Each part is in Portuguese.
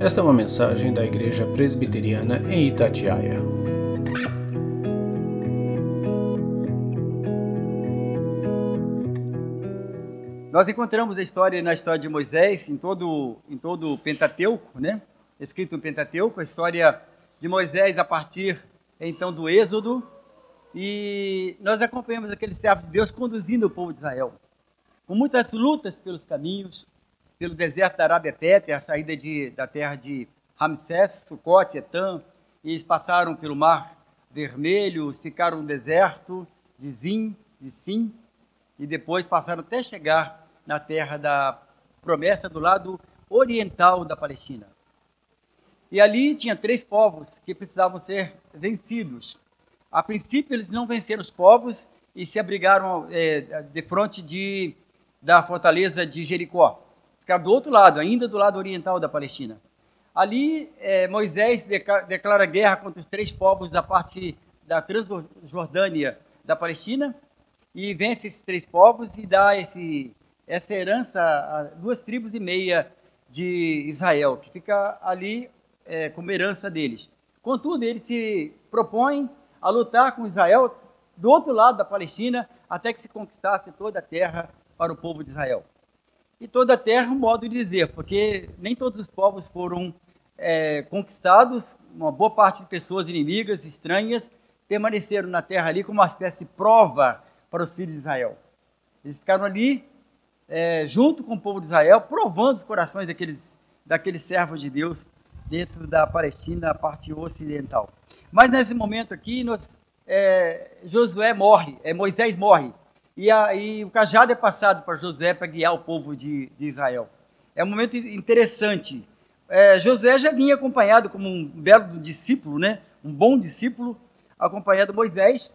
Esta é uma mensagem da Igreja Presbiteriana em Itatiaia. Nós encontramos a história na história de Moisés, em todo, em todo o Pentateuco, né? escrito no Pentateuco, a história de Moisés a partir então do Êxodo, e nós acompanhamos aquele servo de Deus conduzindo o povo de Israel, com muitas lutas pelos caminhos, pelo deserto da Arábia Péter, a saída de, da terra de Ramsés, Sucote, Etam, e eles passaram pelo Mar Vermelho, ficaram no deserto de Zim, de Sim, e depois passaram até chegar na terra da promessa do lado oriental da Palestina. E ali tinha três povos que precisavam ser vencidos. A princípio, eles não venceram os povos e se abrigaram é, de frente de, da fortaleza de Jericó. Ficaram do outro lado, ainda do lado oriental da Palestina. Ali, é, Moisés declara guerra contra os três povos da parte da Transjordânia da Palestina e vence esses três povos e dá esse, essa herança a duas tribos e meia de Israel, que fica ali é, como herança deles. Contudo, eles se propõem a lutar com Israel do outro lado da Palestina até que se conquistasse toda a terra para o povo de Israel. E toda a terra, um modo de dizer, porque nem todos os povos foram é, conquistados, uma boa parte de pessoas inimigas, estranhas, permaneceram na terra ali como uma espécie de prova para os filhos de Israel. Eles ficaram ali é, junto com o povo de Israel, provando os corações daqueles, daqueles servos de Deus dentro da Palestina, a parte ocidental. Mas nesse momento aqui, nós, é, Josué morre, é, Moisés morre, e, a, e, o cajado é passado para Josué para guiar o povo de, de Israel. É um momento interessante. É, Josué já vinha acompanhado como um belo discípulo, né? um bom discípulo, acompanhando Moisés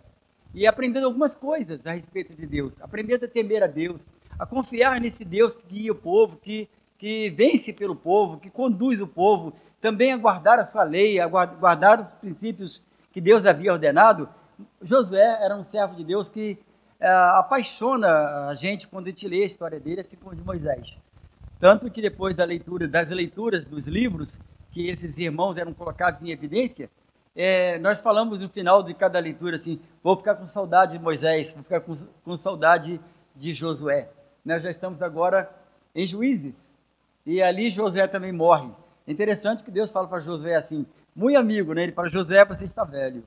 e aprendendo algumas coisas a respeito de Deus, aprendendo a temer a Deus, a confiar nesse Deus que guia o povo, que, que vence pelo povo, que conduz o povo, também a guardar a sua lei, a guardar os princípios que Deus havia ordenado, Josué era um servo de Deus que apaixona a gente quando a gente lê a história dele, assim como de Moisés. Tanto que depois da leitura, das leituras dos livros que esses irmãos eram colocados em evidência, é, nós falamos no final de cada leitura assim: vou ficar com saudade de Moisés, vou ficar com, com saudade de Josué. Nós já estamos agora em Juízes, e ali Josué também morre. É interessante que Deus fala para Josué assim, muito amigo, né? Ele para Josué, você está velho.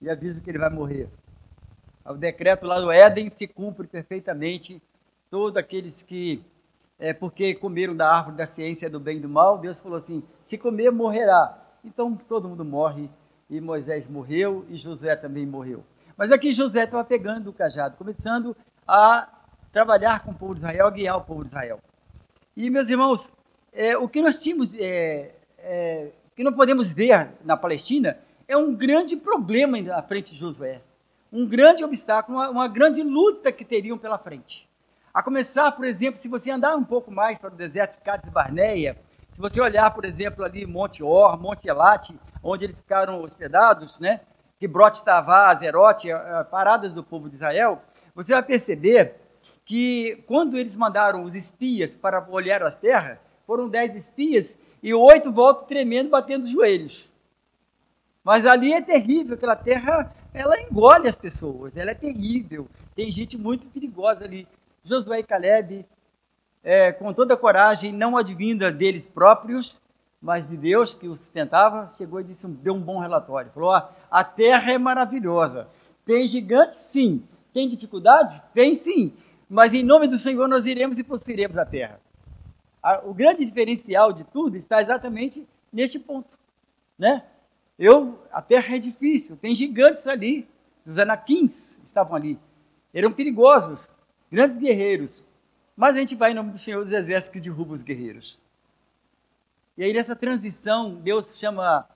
E avisa que ele vai morrer. O decreto lá do Éden se cumpre perfeitamente. Todos aqueles que, é, porque comeram da árvore da ciência do bem e do mal, Deus falou assim: se comer, morrerá. Então todo mundo morre. E Moisés morreu e Josué também morreu. Mas aqui José estava pegando o cajado, começando a trabalhar com o povo de Israel, a guiar o povo de Israel. E, meus irmãos, é, o que nós tínhamos, é, é, que não podemos ver na Palestina, é um grande problema na frente de Josué. Um grande obstáculo, uma, uma grande luta que teriam pela frente. A começar, por exemplo, se você andar um pouco mais para o deserto de Cades Barneia, se você olhar, por exemplo, ali Monte Or, Monte Elate, onde eles ficaram hospedados, né? Quibrote Tavá, Zerote, paradas do povo de Israel, você vai perceber que quando eles mandaram os espias para olhar as terras, foram dez espias e oito voltam tremendo, batendo os joelhos. Mas ali é terrível, aquela terra, ela engole as pessoas, ela é terrível. Tem gente muito perigosa ali. Josué e Caleb, é, com toda a coragem, não advinda deles próprios, mas de Deus que os sustentava, chegou e disse, deu um bom relatório. Falou: a terra é maravilhosa. Tem gigantes? Sim. Tem dificuldades? Tem sim. Mas em nome do Senhor nós iremos e possuiremos a terra o grande diferencial de tudo está exatamente neste ponto, né? Eu, a terra é difícil, tem gigantes ali, os anaquins estavam ali, eram perigosos, grandes guerreiros, mas a gente vai em nome do Senhor dos Exércitos que derruba os guerreiros. E aí nessa transição, Deus chama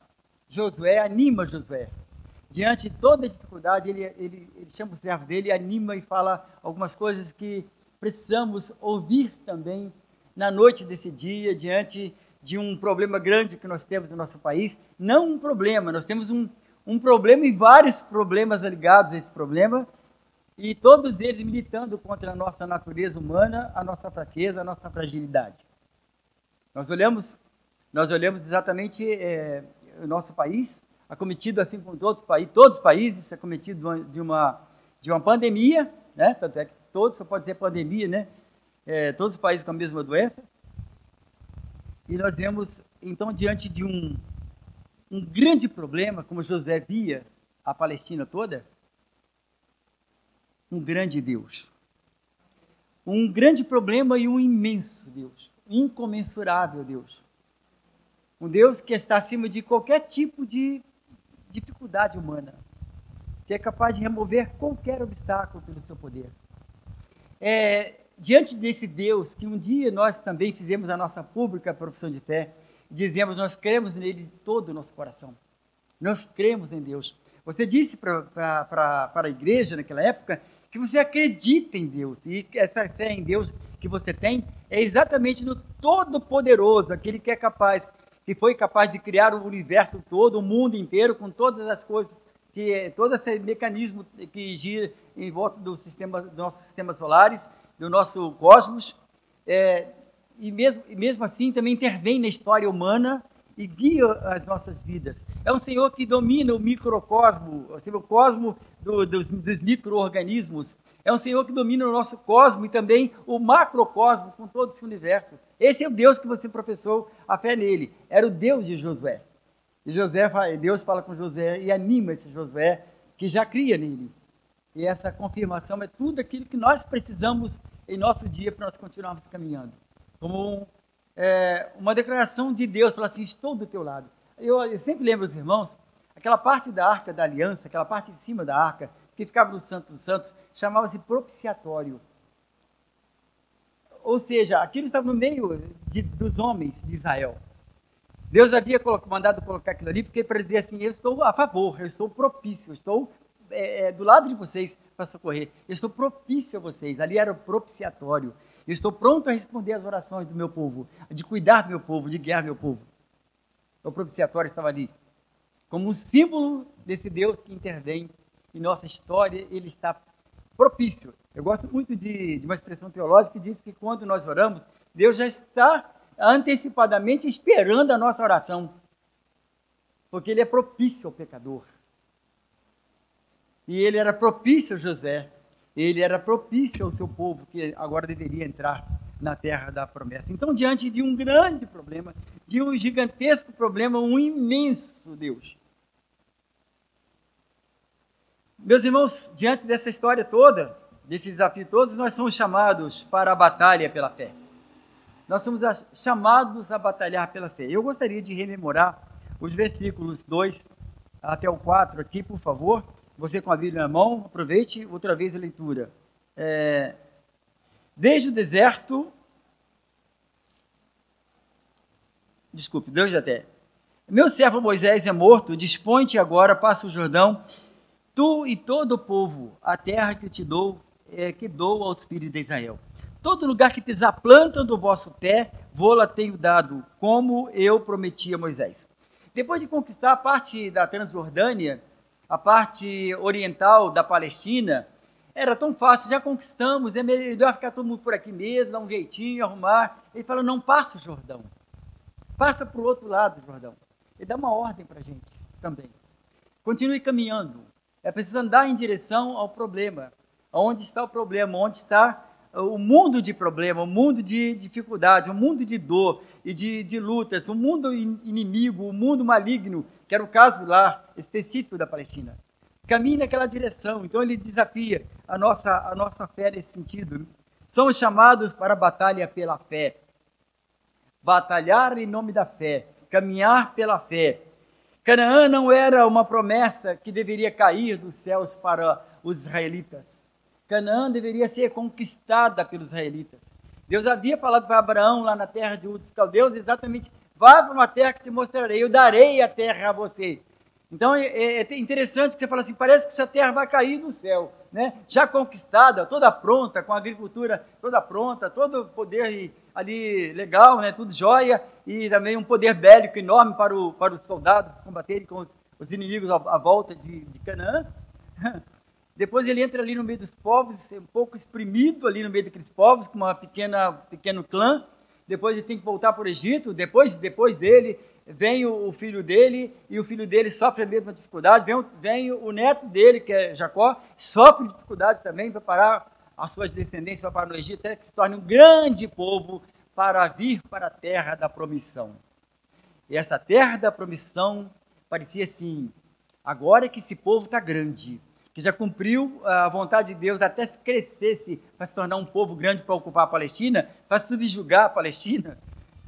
Josué, anima Josué. Diante de toda dificuldade, ele, ele, ele chama o servo dele, anima e fala algumas coisas que precisamos ouvir também na noite desse dia, diante de um problema grande que nós temos no nosso país. Não um problema, nós temos um, um problema e vários problemas ligados a esse problema, e todos eles militando contra a nossa natureza humana, a nossa fraqueza, a nossa fragilidade. Nós olhamos nós olhamos exatamente é, o nosso país, acometido assim como todos os países, todos os países, acometido de uma, de uma pandemia, né? Tanto é que todos, só pode ser pandemia, né? É, todos os países com a mesma doença. E nós vemos, então, diante de um, um grande problema, como José via a Palestina toda, um grande Deus. Um grande problema e um imenso Deus. Incomensurável Deus. Um Deus que está acima de qualquer tipo de dificuldade humana. Que é capaz de remover qualquer obstáculo pelo seu poder. É, diante desse Deus, que um dia nós também fizemos a nossa pública profissão de fé, dizemos nós cremos nele de todo o nosso coração. Nós cremos em Deus. Você disse para a igreja naquela época que você acredita em Deus. E essa fé em Deus que você tem é exatamente no Todo-Poderoso, aquele que é capaz, que foi capaz de criar o universo todo, o mundo inteiro, com todas as coisas, que todo esse mecanismo que gira em volta do sistema, do nosso sistema solares, do nosso cosmos, é, e, mesmo, mesmo assim também intervém na história humana e guia as nossas vidas. É um Senhor que domina o microcosmo, assim, o cosmo do, dos, dos micro-organismos. É um Senhor que domina o nosso cosmo e também o macrocosmo com todo esse universo. Esse é o Deus que você professou a fé nele. Era o Deus de Josué. E José, Deus fala com Josué e anima esse Josué que já cria nele. E essa confirmação é tudo aquilo que nós precisamos em nosso dia para nós continuarmos caminhando. Como é, uma declaração de Deus, falar assim, estou do teu lado. Eu, eu sempre lembro os irmãos, aquela parte da arca da aliança, aquela parte de cima da arca, que ficava no Santo dos Santos, chamava-se propiciatório. Ou seja, aquilo estava no meio de, dos homens de Israel. Deus havia mandado colocar aquilo ali porque para dizer assim: eu estou a favor, eu estou propício, eu estou é, é, do lado de vocês para socorrer, eu estou propício a vocês. Ali era o propiciatório. Eu estou pronto a responder às orações do meu povo, de cuidar do meu povo, de guiar meu povo. O propiciatório estava ali. Como um símbolo desse Deus que intervém em nossa história, ele está propício. Eu gosto muito de, de uma expressão teológica que diz que quando nós oramos, Deus já está antecipadamente esperando a nossa oração. Porque ele é propício ao pecador. E ele era propício a José ele era propício ao seu povo, que agora deveria entrar na terra da promessa. Então, diante de um grande problema, de um gigantesco problema, um imenso Deus. Meus irmãos, diante dessa história toda, desse desafio todos, nós somos chamados para a batalha pela fé. Nós somos chamados a batalhar pela fé. Eu gostaria de rememorar os versículos 2 até o 4 aqui, por favor. Você com a Bíblia na mão, aproveite outra vez a leitura. É, desde o deserto. Desculpe, Deus até. Meu servo Moisés é morto, dispõe-te agora, passa o Jordão, tu e todo o povo, a terra que te dou, é, que dou aos filhos de Israel. Todo lugar que pisar a planta do vosso pé, vou-la tenho dado, como eu prometi a Moisés. Depois de conquistar a parte da Transjordânia, a parte oriental da Palestina, era tão fácil, já conquistamos, é melhor ficar todo mundo por aqui mesmo, dar um jeitinho, arrumar. Ele fala, não passa o Jordão. Passa para o outro lado do Jordão. Ele dá uma ordem para a gente também. Continue caminhando. É preciso andar em direção ao problema. Onde está o problema? Onde está o mundo de problema, o mundo de dificuldades, o mundo de dor e de, de lutas, o mundo inimigo, o mundo maligno que era o caso lá específico da Palestina. Caminhe naquela direção. Então ele desafia a nossa, a nossa fé nesse sentido. Somos chamados para a batalha pela fé. Batalhar em nome da fé, caminhar pela fé. Canaã não era uma promessa que deveria cair dos céus para os israelitas. Canaã deveria ser conquistada pelos israelitas. Deus havia falado para Abraão lá na terra de Ur Caldeus exatamente Vá para uma terra que te mostrarei, eu darei a terra a você. Então é, é, é interessante que você fala assim, parece que essa terra vai cair do céu, né? Já conquistada, toda pronta, com a agricultura toda pronta, todo o poder ali legal, né? Tudo jóia e também um poder bélico enorme para, o, para os soldados combaterem com os, os inimigos à, à volta de, de Canaã. Depois ele entra ali no meio dos povos, um pouco exprimido ali no meio daqueles povos, com uma pequena pequeno clã. depois ele tem que voltar para o Egito, depois, depois dele vem o, o, filho dele, e o filho dele sofre a mesma dificuldade, vem, vem o neto dele, que é Jacó, sofre dificuldades também para parar as suas descendências para no Egito, até que se torne um grande povo para vir para a terra da promissão. E essa terra da promissão parecia assim, agora que esse povo está grande, que já cumpriu a vontade de Deus até se crescesse para se tornar um povo grande para ocupar a Palestina, para subjugar a Palestina,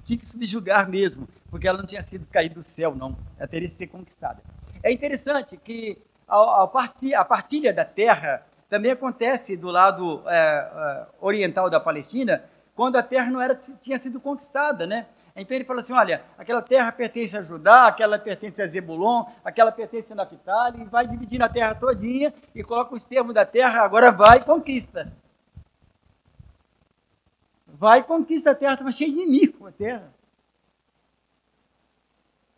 tinha que subjugar mesmo, porque ela não tinha sido caída do céu, não. Ela teria que ser conquistada. É interessante que a, partilha, a partilha da terra também acontece do lado é, é, oriental da Palestina, quando a terra não era, tinha sido conquistada, né? Então ele fala assim: olha, aquela terra pertence a Judá, aquela pertence a Zebulon, aquela pertence a Naphtali, e vai dividindo a terra todinha e coloca os termos da terra, agora vai e conquista. Vai e conquista a terra, estava cheia de inimigo a terra.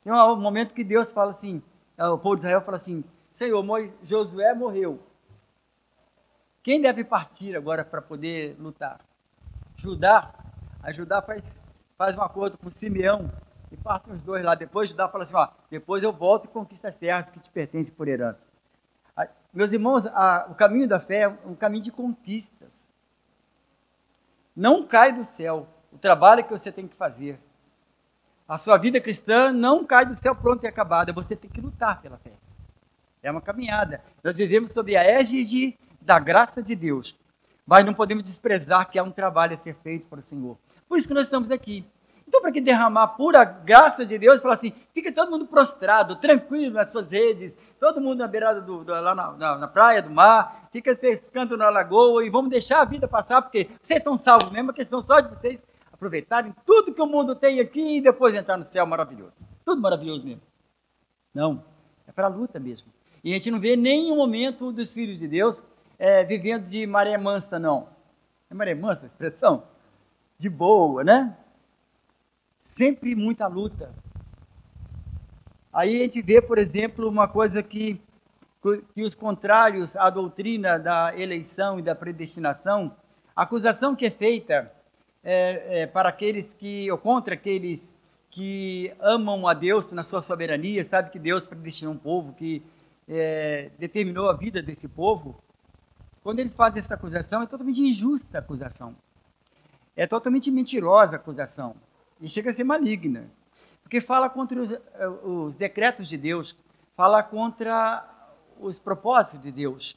Tem um momento que Deus fala assim, o povo de Israel fala assim, Senhor, Josué morreu. Quem deve partir agora para poder lutar? Judá. A Judá faz faz um acordo com Simeão e partem os dois lá. Depois Judá fala assim: ó, depois eu volto e conquisto as terras que te pertencem por herança. Meus irmãos, a, o caminho da fé é um caminho de conquistas. Não cai do céu o trabalho que você tem que fazer. A sua vida cristã não cai do céu pronto e acabada. Você tem que lutar pela fé. É uma caminhada. Nós vivemos sob a égide da graça de Deus. Mas não podemos desprezar que há um trabalho a ser feito para o Senhor. Por isso que nós estamos aqui. Então, para que derramar pura graça de Deus, falar assim, fica todo mundo prostrado, tranquilo nas suas redes, todo mundo na beirada do, do lá na, na, na, praia, do mar, fica pescando na lagoa e vamos deixar a vida passar, porque vocês estão salvos mesmo, a questão só de vocês aproveitarem tudo que o mundo tem aqui e depois entrar no céu maravilhoso. Tudo maravilhoso mesmo. Não, é para a luta mesmo. E a gente não vê nenhum momento dos filhos de Deus é, vivendo de maré mansa, não. É maré mansa a expressão? De boa, né? Sempre muita luta. Aí a gente vê, por exemplo, uma coisa que, que os contrários à doutrina da eleição e da predestinação, a acusação que é feita é, é, para aqueles que, ou contra aqueles que amam a Deus na sua soberania, sabe que Deus predestinou um povo, que é, determinou a vida desse povo, quando eles fazem essa acusação, é totalmente injusta a acusação. É totalmente mentirosa a acusação e chega a ser maligna, porque fala contra os, eh, os decretos de Deus, fala contra os propósitos de Deus.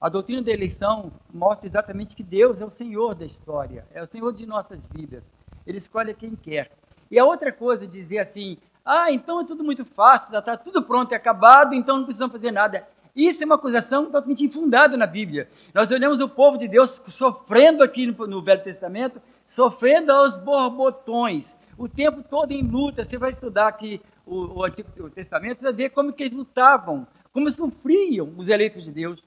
A doutrina da eleição mostra exatamente que Deus é o Senhor da história, é o Senhor de nossas vidas. Ele escolhe quem quer. E a outra coisa, dizer assim, ah, então é tudo muito fácil, já está tudo pronto e acabado, então não precisamos fazer nada. Isso é uma acusação totalmente infundada na Bíblia. Nós olhamos o povo de Deus sofrendo aqui no, no Velho Testamento, sofrendo aos borbotões, o tempo todo em luta. Você vai estudar aqui o, o Antigo Testamento, você ver como que eles lutavam, como sofriam os eleitos de Deus.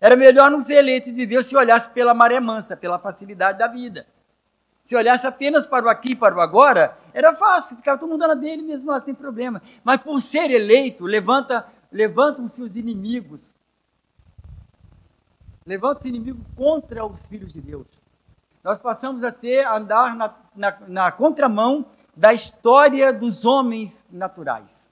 Era melhor não ser eleito de Deus se olhasse pela maré mansa, pela facilidade da vida. Se olhasse apenas para o aqui e para o agora, era fácil, ficava todo mundo na dele mesmo lá sem problema. Mas por ser eleito, levanta levantam-se os inimigos. Levantam-se inimigos contra os filhos de Deus. Nós passamos a ser, a andar na, na, na contramão da história dos homens naturais.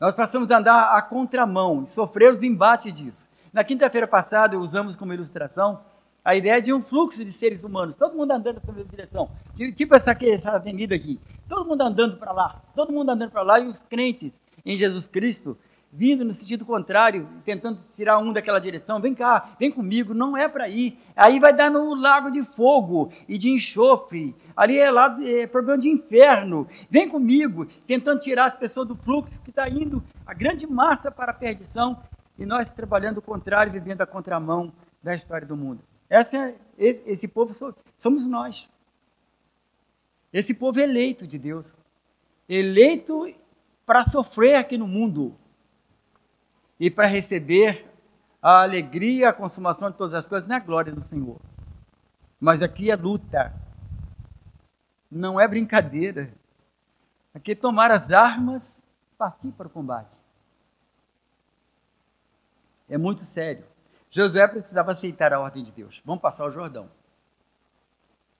Nós passamos a andar à contramão e sofrer os embates disso. Na quinta-feira passada, usamos como ilustração a ideia de um fluxo de seres humanos, todo mundo andando na mesma direção. Tipo essa, aqui, essa avenida aqui. Todo mundo andando para lá, todo mundo andando para lá e os crentes em Jesus Cristo, vindo no sentido contrário, tentando tirar um daquela direção. Vem cá, vem comigo, não é para ir. Aí vai dar no lago de fogo e de enxofre. Ali é, lá, é problema de inferno. Vem comigo, tentando tirar as pessoas do fluxo que está indo, a grande massa para a perdição. E nós trabalhando o contrário, vivendo a contramão da história do mundo. Essa é, esse, esse povo somos nós. Esse povo eleito de Deus. Eleito para sofrer aqui no mundo e para receber a alegria, a consumação de todas as coisas na glória do Senhor. Mas aqui é luta, não é brincadeira. Aqui é tomar as armas, partir para o combate. É muito sério. Josué precisava aceitar a ordem de Deus. Vamos passar o Jordão.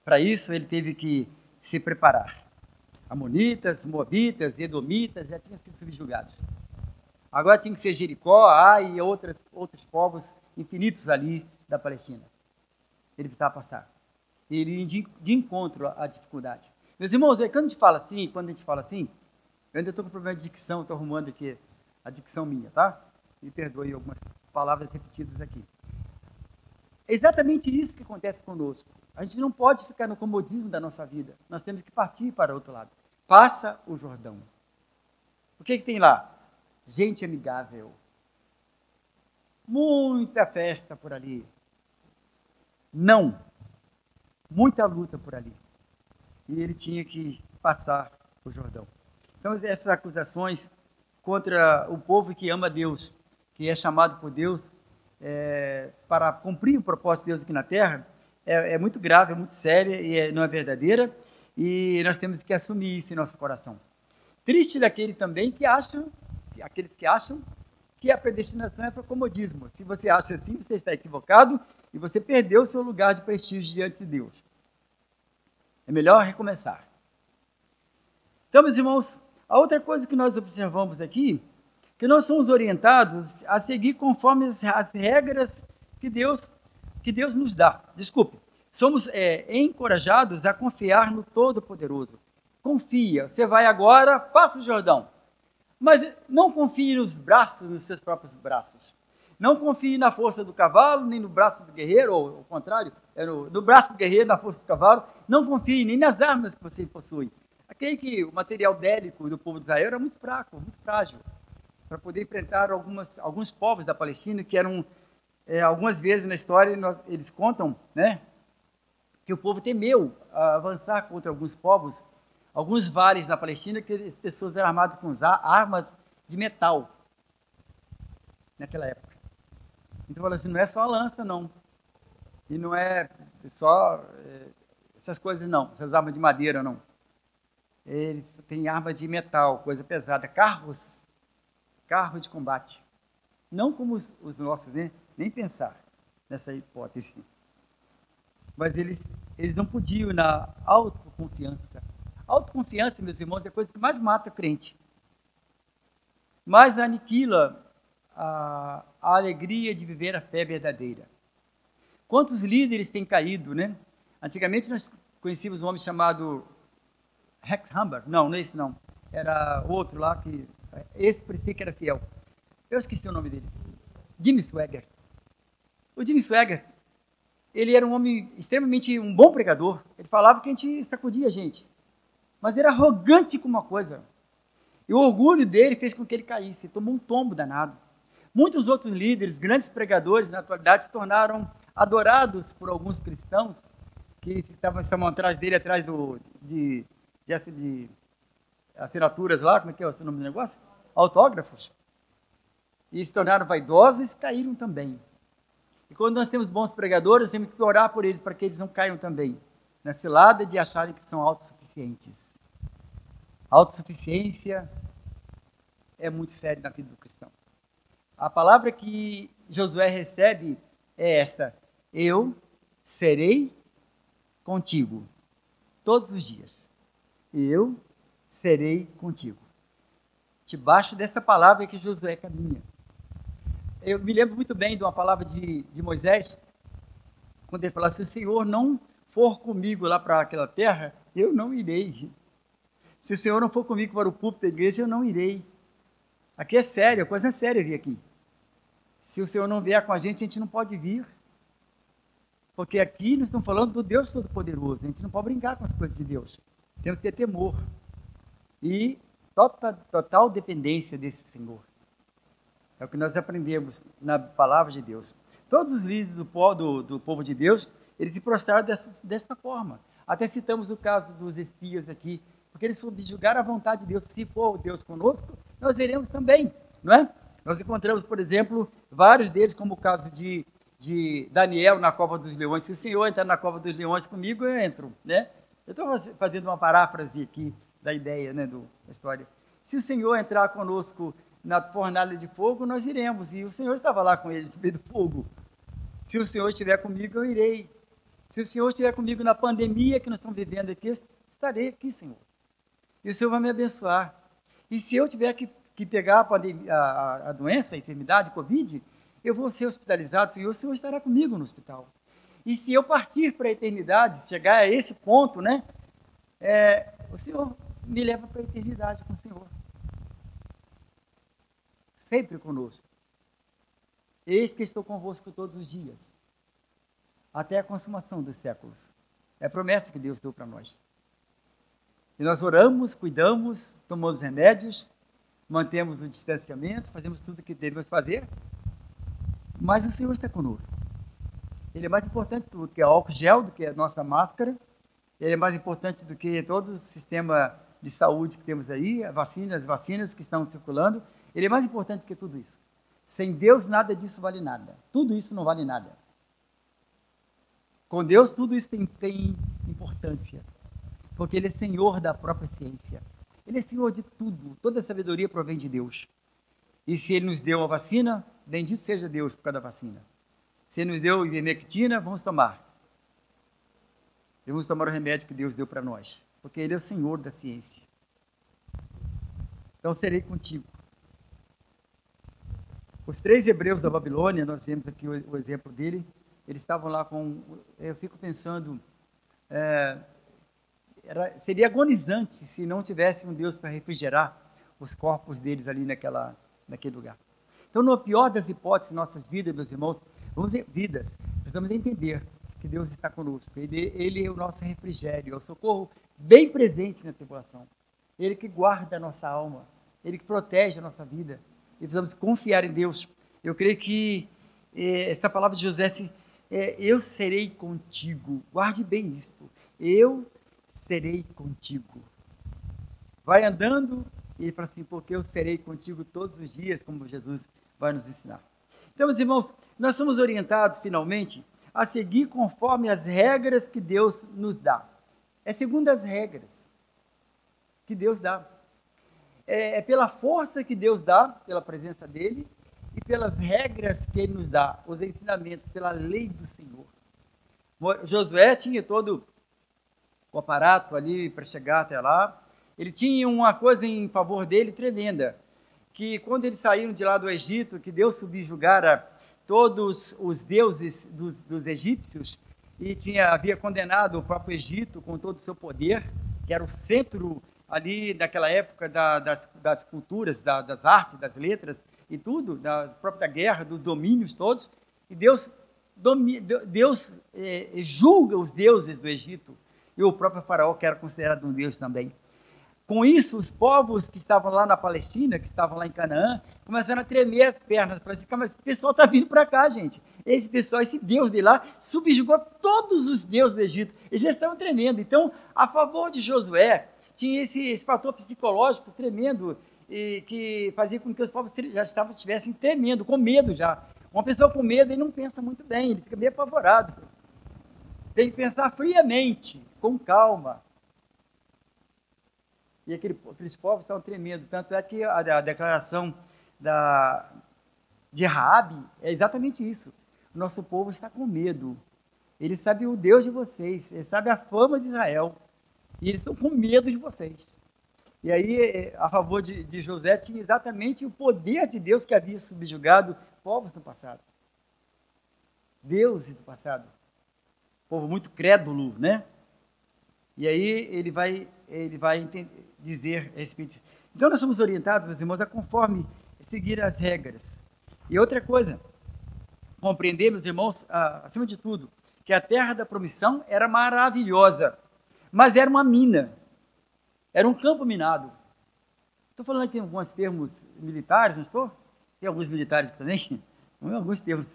Para isso, ele teve que se preparar. Amonitas, Moabitas, Edomitas já tinham sido subjugados. Agora tinha que ser Jericó, Ai e outras, outros povos infinitos ali da Palestina. Ele precisava passar. Ele de, de encontro à dificuldade. Meus irmãos, quando a gente fala assim, quando a gente fala assim, eu ainda estou com problema de dicção, estou arrumando aqui a dicção minha, tá? Me perdoe algumas palavras repetidas aqui. É exatamente isso que acontece conosco. A gente não pode ficar no comodismo da nossa vida. Nós temos que partir para o outro lado. Passa o Jordão. O que, que tem lá? Gente amigável. Muita festa por ali. Não. Muita luta por ali. E ele tinha que passar o Jordão. Então, essas acusações contra o povo que ama Deus, que é chamado por Deus é, para cumprir o propósito de Deus aqui na terra, é, é muito grave, é muito séria e é, não é verdadeira. E nós temos que assumir isso em nosso coração. Triste daquele também que acham, aqueles que acham que a predestinação é para comodismo. Se você acha assim, você está equivocado e você perdeu o seu lugar de prestígio diante de Deus. É melhor recomeçar. Então, meus irmãos, a outra coisa que nós observamos aqui, que nós somos orientados a seguir conforme as regras que Deus, que Deus nos dá. Desculpe, somos é, encorajados a confiar no Todo-Poderoso. Confia, você vai agora, passa o Jordão. Mas não confie nos braços, nos seus próprios braços. Não confie na força do cavalo, nem no braço do guerreiro, ou ao contrário, é no, no braço do guerreiro, na força do cavalo. Não confie nem nas armas que você possui. Creio que o material bélico do povo de Israel era muito fraco, muito frágil, para poder enfrentar algumas, alguns povos da Palestina que eram, é, algumas vezes na história, nós, eles contam, né, que o povo temeu avançar contra alguns povos, alguns vales na Palestina, que as pessoas eram armadas com armas de metal, naquela época. Então, fala assim, não é só a lança, não. E não é só é, essas coisas, não. Essas armas de madeira, não eles têm arma de metal, coisa pesada, carros, carro de combate. Não como os, os nossos, né? nem pensar nessa hipótese. Mas eles, eles não podiam na autoconfiança. Autoconfiança, meus irmãos, é a coisa que mais mata o crente. Mais aniquila a, a alegria de viver a fé verdadeira. Quantos líderes têm caído, né? Antigamente nós conhecíamos um homem chamado Rex Humber, não, não é esse não. Era outro lá que. Esse parecia que era fiel. Eu esqueci o nome dele. Jimmy Swagger. O Jimmy Swagger, ele era um homem extremamente um bom pregador. Ele falava que a gente sacudia a gente. Mas ele era arrogante com uma coisa. E o orgulho dele fez com que ele caísse. Ele tomou um tombo danado. Muitos outros líderes, grandes pregadores na atualidade, se tornaram adorados por alguns cristãos que estavam, estavam atrás dele, atrás do, de de, de assinaturas lá, como é que é o nome do negócio? Autógrafos. E se tornaram vaidosos e caíram também. E quando nós temos bons pregadores, temos que orar por eles para que eles não caiam também na cilada de acharem que são autossuficientes. Autossuficiência é muito séria na vida do cristão. A palavra que Josué recebe é esta: Eu serei contigo todos os dias eu serei contigo. Debaixo dessa palavra que Josué caminha. Eu me lembro muito bem de uma palavra de, de Moisés, quando ele fala: se o Senhor não for comigo lá para aquela terra, eu não irei. Se o Senhor não for comigo para o púlpito da igreja, eu não irei. Aqui é sério, a coisa é séria vir aqui. Se o Senhor não vier com a gente, a gente não pode vir. Porque aqui nós estamos falando do Deus Todo-Poderoso. A gente não pode brincar com as coisas de Deus. Temos que ter temor e total, total dependência desse Senhor. É o que nós aprendemos na palavra de Deus. Todos os líderes do povo, do, do povo de Deus, eles se prostraram dessa, dessa forma. Até citamos o caso dos espias aqui, porque eles subjugaram a vontade de Deus. Se for Deus conosco, nós iremos também, não é? Nós encontramos, por exemplo, vários deles, como o caso de, de Daniel na cova dos leões. Se o Senhor entrar na cova dos leões comigo, eu entro, né? Eu estou fazendo uma paráfrase aqui da ideia, né, do, da história. Se o Senhor entrar conosco na fornalha de fogo, nós iremos. E o Senhor estava lá com eles, meio do fogo. Se o Senhor estiver comigo, eu irei. Se o Senhor estiver comigo na pandemia que nós estamos vivendo aqui, eu estarei aqui, Senhor. E o Senhor vai me abençoar. E se eu tiver que, que pegar a, pandemia, a, a doença, a enfermidade, Covid, eu vou ser hospitalizado, Senhor, o Senhor estará comigo no hospital. E se eu partir para a eternidade, chegar a esse ponto, né? É, o Senhor me leva para a eternidade com o Senhor. Sempre conosco. Eis que estou convosco todos os dias, até a consumação dos séculos. É a promessa que Deus deu para nós. E nós oramos, cuidamos, tomamos remédios, mantemos o distanciamento, fazemos tudo o que devemos fazer, mas o Senhor está conosco. Ele é mais importante do que o álcool gel, do que a nossa máscara. Ele é mais importante do que todo o sistema de saúde que temos aí, a vacina, as vacinas que estão circulando. Ele é mais importante que tudo isso. Sem Deus, nada disso vale nada. Tudo isso não vale nada. Com Deus, tudo isso tem, tem importância. Porque Ele é Senhor da própria ciência. Ele é Senhor de tudo. Toda sabedoria provém de Deus. E se Ele nos deu a vacina, bendito seja Deus por causa da vacina. Se Ele nos deu ivermectina, vamos tomar. Vamos tomar o remédio que Deus deu para nós. Porque Ele é o Senhor da ciência. Então serei contigo. Os três hebreus da Babilônia, nós temos aqui o, o exemplo dele, eles estavam lá com. Eu fico pensando. É, era, seria agonizante se não tivesse um Deus para refrigerar os corpos deles ali naquela, naquele lugar. Então, no pior das hipóteses, nossas vidas, meus irmãos, vamos vidas, precisamos entender que Deus está conosco. Ele, ele é o nosso refrigério, é o socorro bem presente na tribulação. Ele que guarda a nossa alma, ele que protege a nossa vida. E precisamos confiar em Deus. Eu creio que eh, essa palavra de José, se, eh, eu serei contigo. Guarde bem isto. Eu serei contigo. Vai andando e ele fala assim, porque eu serei contigo todos os dias, como Jesus vai nos ensinar. Então, meus irmãos, nós somos orientados finalmente a seguir conforme as regras que Deus nos dá. É segundo as regras que Deus dá. É, é pela força que Deus dá, pela presença dele, e pelas regras que ele nos dá, os ensinamentos, pela lei do Senhor. Josué tinha todo o aparato ali para chegar até lá. Ele tinha uma coisa em favor dele tremenda que quando eles saíram de lá do Egito, que Deus subjugara todos os deuses dos, dos egípcios e tinha havia condenado o próprio Egito com todo o seu poder, que era o centro ali daquela época da, das, das culturas, da, das artes, das letras e tudo, da própria guerra, dos domínios todos. E Deus, domi, Deus é, julga os deuses do Egito e o próprio faraó, que era considerado um deus também. Com isso, os povos que estavam lá na Palestina, que estavam lá em Canaã, começaram a tremer as pernas. Para assim, mas esse pessoal está vindo para cá, gente. Esse pessoal, esse Deus de lá, subjugou todos os deuses do Egito. Eles já estavam tremendo. Então, a favor de Josué, tinha esse, esse fator psicológico tremendo, e que fazia com que os povos já estavam, estivessem tremendo, com medo já. Uma pessoa com medo, ele não pensa muito bem, ele fica meio apavorado. Tem que pensar friamente, com calma e aquele, aqueles povos estavam tremendo. Tanto é que a, a declaração da, de Raabe é exatamente isso. Nosso povo está com medo. Ele sabe o Deus de vocês, ele sabe a fama de Israel. E eles estão com medo de vocês. E aí, a favor de, de José, tinha exatamente o poder de Deus que havia subjugado povos no passado. Deuses do passado. Povo muito crédulo, né? E aí ele vai, ele vai dizer a respeito Então nós somos orientados, meus irmãos, a conforme seguir as regras. E outra coisa, compreender, meus irmãos, acima de tudo, que a terra da promissão era maravilhosa, mas era uma mina, era um campo minado. Estou falando aqui alguns termos militares, não estou? Tem alguns militares também, alguns termos.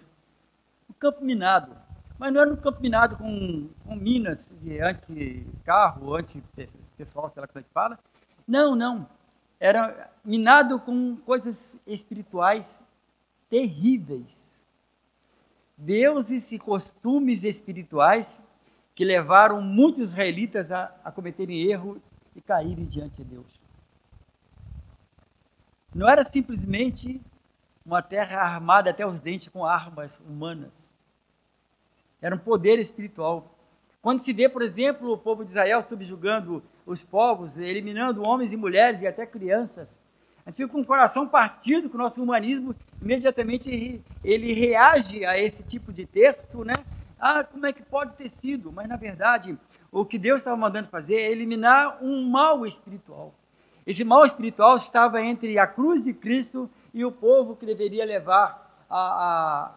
Um campo minado, mas não era um campo minado com, com minas de anti-carro, anti-pessoal, sei lá como é que fala, não, não. Era minado com coisas espirituais terríveis. Deuses e costumes espirituais que levaram muitos israelitas a, a cometerem erro e caírem diante de Deus. Não era simplesmente uma terra armada até os dentes com armas humanas. Era um poder espiritual. Quando se vê, por exemplo, o povo de Israel subjugando os povos, eliminando homens e mulheres e até crianças, a gente fica com o coração partido, com o nosso humanismo imediatamente ele reage a esse tipo de texto, né? Ah, como é que pode ter sido? Mas na verdade, o que Deus estava mandando fazer é eliminar um mal espiritual. Esse mal espiritual estava entre a cruz de Cristo e o povo que deveria levar a, a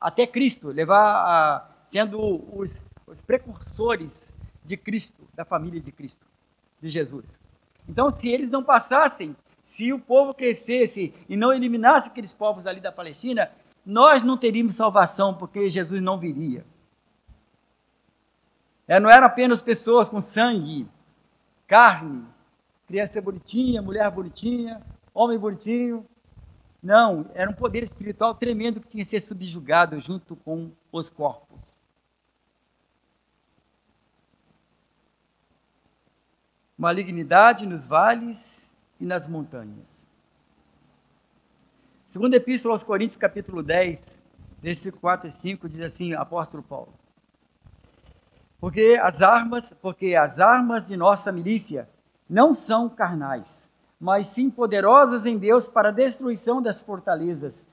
até Cristo, levar a, sendo os, os precursores de Cristo, da família de Cristo, de Jesus. Então, se eles não passassem, se o povo crescesse e não eliminasse aqueles povos ali da Palestina, nós não teríamos salvação, porque Jesus não viria. É, não eram apenas pessoas com sangue, carne, criança bonitinha, mulher bonitinha, homem bonitinho. Não, era um poder espiritual tremendo que tinha que ser subjugado junto com os corpos. Malignidade nos vales e nas montanhas. Segunda Epístola aos Coríntios, capítulo 10, versículo 4 e 5, diz assim, apóstolo Paulo. Porque as armas, porque as armas de nossa milícia não são carnais, mas sim poderosas em Deus para a destruição das fortalezas,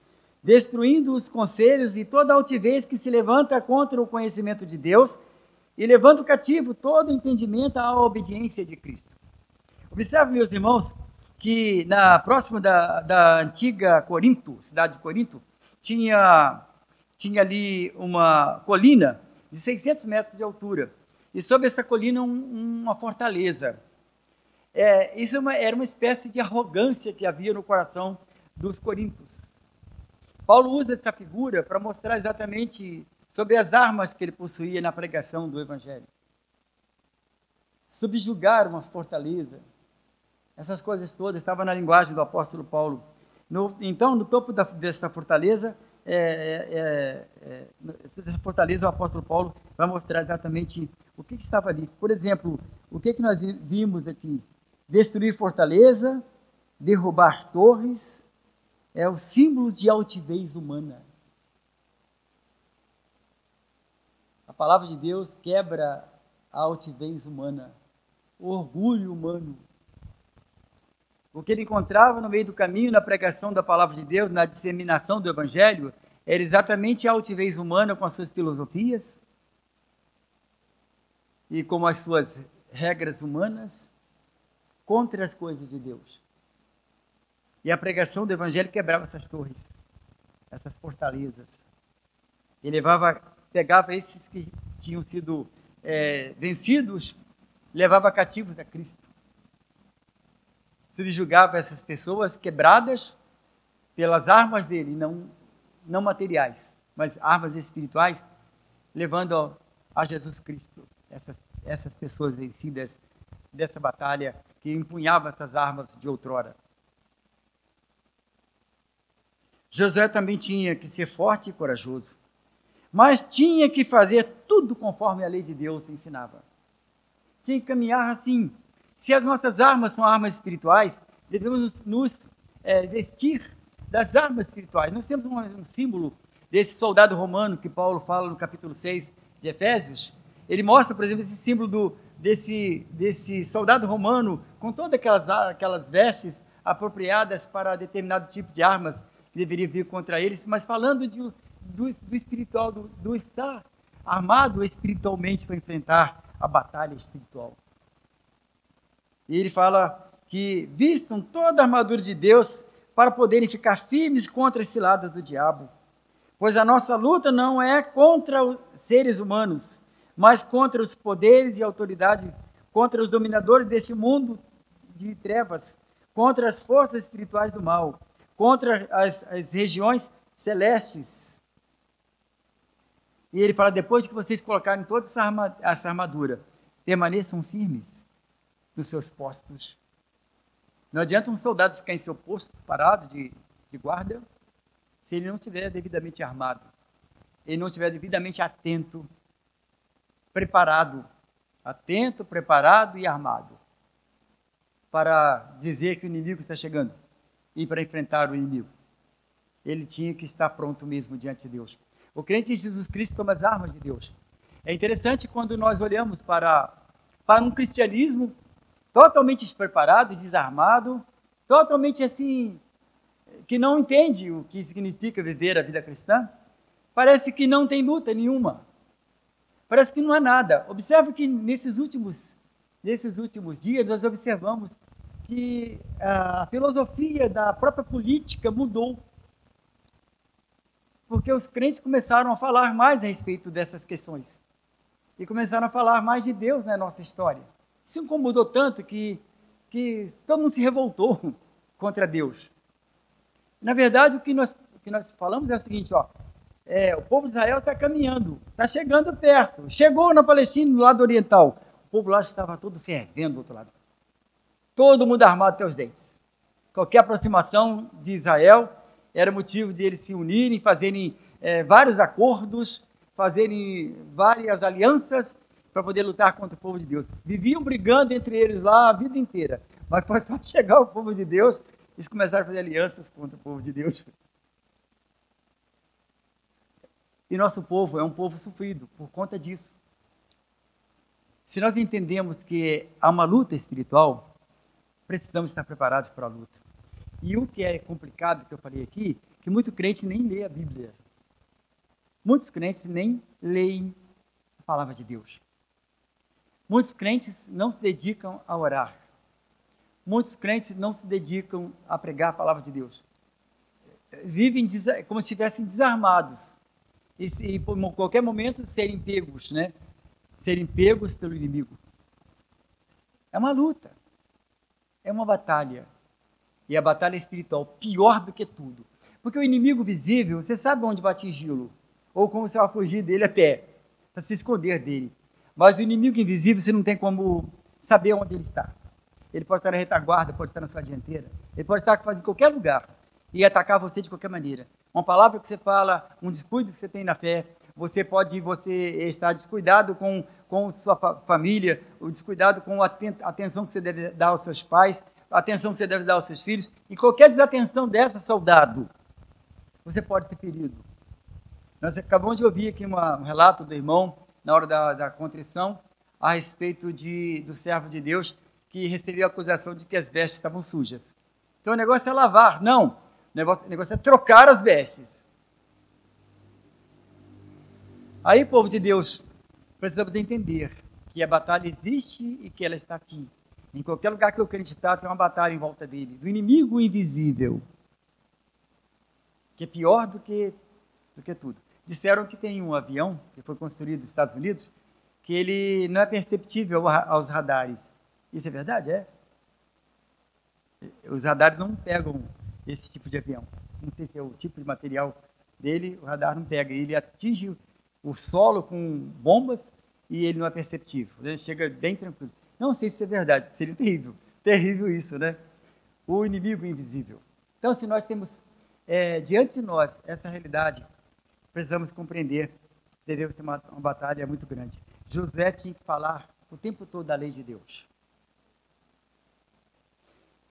destruindo os conselhos e toda altivez que se levanta contra o conhecimento de Deus e levando cativo todo entendimento à obediência de Cristo. Observe, meus irmãos, que na próxima da, da antiga Corinto, cidade de Corinto, tinha, tinha ali uma colina de 600 metros de altura. E sobre essa colina um, uma fortaleza. É, isso é era uma espécie de arrogância que havia no coração dos coríntios. Paulo usa essa figura para mostrar exatamente sobre as armas que ele possuía na pregação do Evangelho. Subjugar uma fortaleza. Essas coisas todas estavam na linguagem do apóstolo Paulo. No, então, no topo da, dessa fortaleza, é, é, é, dessa fortaleza, o apóstolo Paulo vai mostrar exatamente o que, que estava ali. Por exemplo, o que, que nós vimos aqui? Destruir fortaleza, derrubar torres, é os símbolos de altivez humana. A palavra de Deus quebra a altivez humana, o orgulho humano. O que ele encontrava no meio do caminho, na pregação da palavra de Deus, na disseminação do evangelho, era exatamente a altivez humana com as suas filosofias e com as suas regras humanas contra as coisas de Deus. E a pregação do evangelho quebrava essas torres, essas fortalezas. E levava, pegava esses que tinham sido é, vencidos, levava cativos a Cristo. Subjugava essas pessoas quebradas pelas armas dele, não, não materiais, mas armas espirituais, levando a Jesus Cristo essas, essas pessoas vencidas dessa batalha que empunhava essas armas de outrora. Josué também tinha que ser forte e corajoso, mas tinha que fazer tudo conforme a lei de Deus ensinava. Tinha que caminhar assim. Se as nossas armas são armas espirituais, devemos nos, é, vestir das armas espirituais. Nós temos um, um símbolo desse soldado romano que Paulo fala no capítulo 6 de Efésios. Ele mostra, por exemplo, esse símbolo do, desse, desse soldado romano com todas aquelas, aquelas vestes apropriadas para determinado tipo de armas que deveria vir contra eles, mas falando de, do, do espiritual, do, do estar armado espiritualmente para enfrentar a batalha espiritual. E ele fala que vistam toda a armadura de Deus para poderem ficar firmes contra as ciladas do diabo. Pois a nossa luta não é contra os seres humanos, mas contra os poderes e autoridades, contra os dominadores deste mundo de trevas, contra as forças espirituais do mal, contra as, as regiões celestes. E ele fala: depois que vocês colocarem toda essa armadura, permaneçam firmes nos seus postos. Não adianta um soldado ficar em seu posto parado de, de guarda se ele não estiver devidamente armado, ele não estiver devidamente atento preparado, atento, preparado e armado para dizer que o inimigo está chegando e para enfrentar o inimigo. Ele tinha que estar pronto mesmo diante de Deus. O crente em Jesus Cristo toma as armas de Deus. É interessante quando nós olhamos para, para um cristianismo totalmente despreparado, desarmado, totalmente assim, que não entende o que significa viver a vida cristã. Parece que não tem luta nenhuma. Parece que não há nada. Observe que nesses últimos, nesses últimos dias nós observamos que a filosofia da própria política mudou. Porque os crentes começaram a falar mais a respeito dessas questões. E começaram a falar mais de Deus na nossa história. Isso incomodou tanto que, que todo mundo se revoltou contra Deus. Na verdade, o que nós, o que nós falamos é o seguinte: ó, é, o povo de Israel está caminhando, está chegando perto. Chegou na Palestina, do lado oriental. O povo lá estava todo fervendo do outro lado. Todo mundo armado até os dentes. Qualquer aproximação de Israel era motivo de eles se unirem, fazerem é, vários acordos, fazerem várias alianças para poder lutar contra o povo de Deus. Viviam brigando entre eles lá a vida inteira. Mas foi só chegar o povo de Deus, eles começaram a fazer alianças contra o povo de Deus. E nosso povo é um povo sofrido por conta disso. Se nós entendemos que há uma luta espiritual, precisamos estar preparados para a luta. E o que é complicado que eu falei aqui, que muito crente nem lê a Bíblia. Muitos crentes nem leem a palavra de Deus. Muitos crentes não se dedicam a orar. Muitos crentes não se dedicam a pregar a palavra de Deus. Vivem como se estivessem desarmados e, e por qualquer momento serem pegos, né? Serem pegos pelo inimigo. É uma luta. É uma batalha. E a batalha espiritual, pior do que tudo. Porque o inimigo visível, você sabe onde vai atingi-lo. Ou como você vai fugir dele até. Para se esconder dele. Mas o inimigo invisível, você não tem como saber onde ele está. Ele pode estar na retaguarda, pode estar na sua dianteira. Ele pode estar em qualquer lugar e atacar você de qualquer maneira. Uma palavra que você fala, um descuido que você tem na fé, você pode você estar descuidado com, com sua família, o descuidado com a atenção que você deve dar aos seus pais, a atenção que você deve dar aos seus filhos, e qualquer desatenção dessa, soldado, você pode ser ferido. Nós acabamos de ouvir aqui uma, um relato do irmão, na hora da, da contrição, a respeito de, do servo de Deus que recebeu a acusação de que as vestes estavam sujas. Então o negócio é lavar. Não. O negócio, o negócio é trocar as vestes. Aí, povo de Deus, precisamos entender que a batalha existe e que ela está aqui. Em qualquer lugar que eu acreditar, tem uma batalha em volta dele, do inimigo invisível, que é pior do que, do que tudo. Disseram que tem um avião que foi construído nos Estados Unidos, que ele não é perceptível aos radares. Isso é verdade? É. Os radares não pegam esse tipo de avião. Não sei se é o tipo de material dele, o radar não pega. Ele atinge o solo com bombas e ele não é perceptível. Ele chega bem tranquilo. Não sei se é verdade, seria terrível. Terrível isso, né? O inimigo invisível. Então, se nós temos é, diante de nós essa realidade, precisamos compreender devemos ter uma, uma batalha muito grande. Josué tinha que falar o tempo todo da lei de Deus.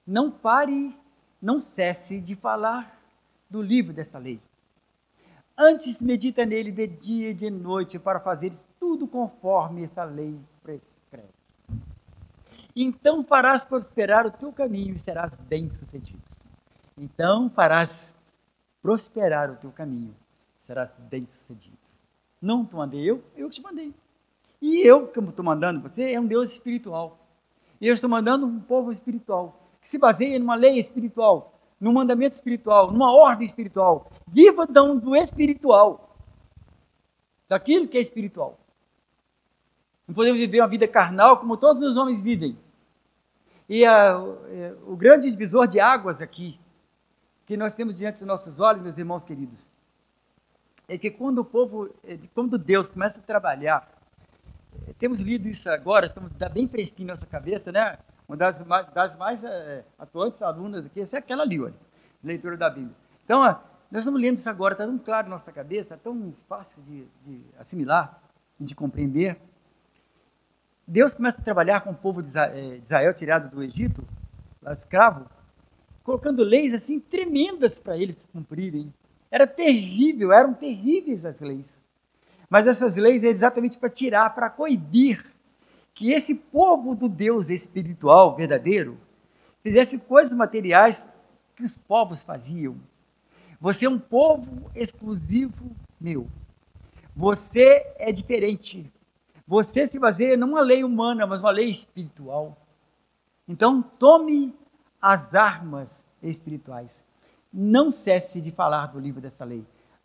Não pare não cesse de falar do livro dessa lei. Antes medita nele de dia e de noite para fazeres tudo conforme esta lei prescreve. Então farás prosperar o teu caminho e serás bem-sucedido. Então farás prosperar o teu caminho, serás bem-sucedido. Não te mandei eu, eu te mandei. E eu, que estou mandando você, é um Deus espiritual. E eu estou mandando um povo espiritual que se baseia numa lei espiritual, num mandamento espiritual, numa ordem espiritual. Viva então do espiritual, daquilo que é espiritual. Não podemos viver uma vida carnal como todos os homens vivem. E a, é, o grande divisor de águas aqui, que nós temos diante dos nossos olhos, meus irmãos queridos, é que quando o povo, é, quando Deus começa a trabalhar, é, temos lido isso agora, estamos bem fresquinho na nossa cabeça, né? Uma das mais, das mais é, atuantes alunas aqui é aquela ali, olha, leitura da Bíblia. Então, nós estamos lendo isso agora, está tão claro na nossa cabeça, tão fácil de, de assimilar, de compreender. Deus começa a trabalhar com o povo de Israel tirado do Egito, lá escravo, colocando leis assim tremendas para eles cumprirem. Era terrível, eram terríveis as leis. Mas essas leis eram exatamente para tirar, para coibir que esse povo do Deus espiritual verdadeiro fizesse coisas materiais que os povos faziam. Você é um povo exclusivo meu. Você é diferente. Você se baseia não uma lei humana, mas uma lei espiritual. Então, tome as armas espirituais. Não cesse de falar do livro dessa lei.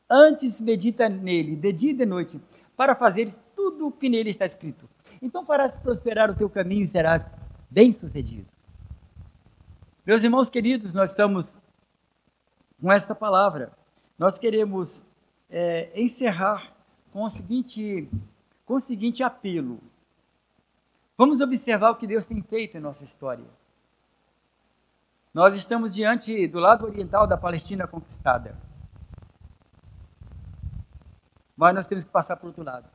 Antes medita nele, de dia e de noite, para fazeres tudo o que nele está escrito. Então farás prosperar o teu caminho e serás bem-sucedido. Meus irmãos queridos, nós estamos com esta palavra. Nós queremos é, encerrar com o seguinte, com o seguinte apelo. Vamos observar o que Deus tem feito em nossa história. Nós estamos diante do lado oriental da Palestina conquistada. Mas nós temos que passar para o outro lado.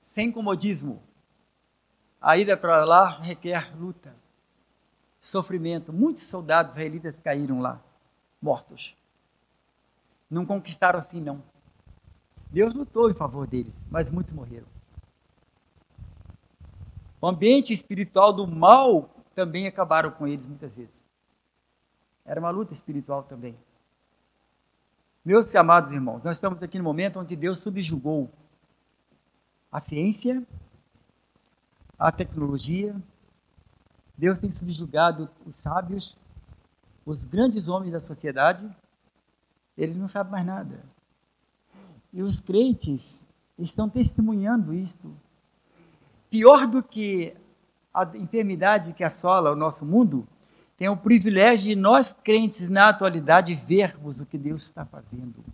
Sem comodismo. A ida para lá requer luta, sofrimento. Muitos soldados israelitas caíram lá, mortos. Não conquistaram assim, não. Deus lutou em favor deles, mas muitos morreram. O ambiente espiritual do mal também acabaram com eles muitas vezes. Era uma luta espiritual também. Meus amados irmãos, nós estamos aqui no momento onde Deus subjugou a ciência, a tecnologia. Deus tem subjugado os sábios, os grandes homens da sociedade. Eles não sabem mais nada. E os crentes estão testemunhando isto. Pior do que a enfermidade que assola o nosso mundo, tem o privilégio de nós crentes na atualidade vermos o que Deus está fazendo.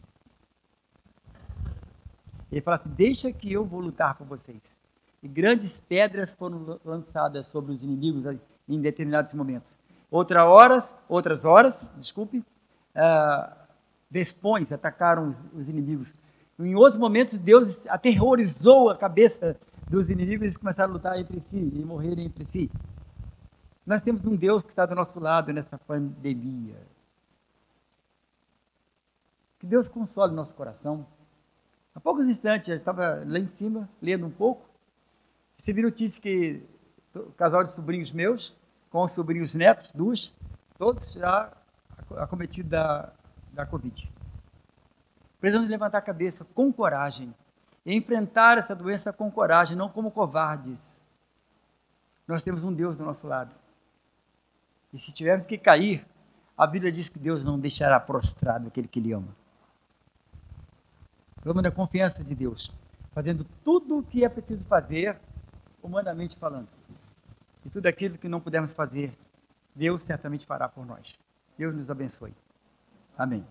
Ele fala assim: Deixa que eu vou lutar por vocês. E grandes pedras foram lançadas sobre os inimigos em determinados momentos. Outras horas, outras horas, desculpe, uh, vespões atacaram os, os inimigos. Em outros momentos, Deus aterrorizou a cabeça dos inimigos e começaram a lutar entre si e morrerem entre si. Nós temos um Deus que está do nosso lado nessa pandemia. Que Deus console nosso coração. Há poucos instantes, eu estava lá em cima, lendo um pouco, recebi notícia que o casal de sobrinhos meus, com os sobrinhos netos, duas, todos já acometidos da, da Covid. Precisamos levantar a cabeça com coragem enfrentar essa doença com coragem, não como covardes. Nós temos um Deus do nosso lado. E se tivermos que cair, a Bíblia diz que Deus não deixará prostrado aquele que lhe ama. Vamos na confiança de Deus, fazendo tudo o que é preciso fazer, humanamente falando. E tudo aquilo que não pudermos fazer, Deus certamente fará por nós. Deus nos abençoe. Amém.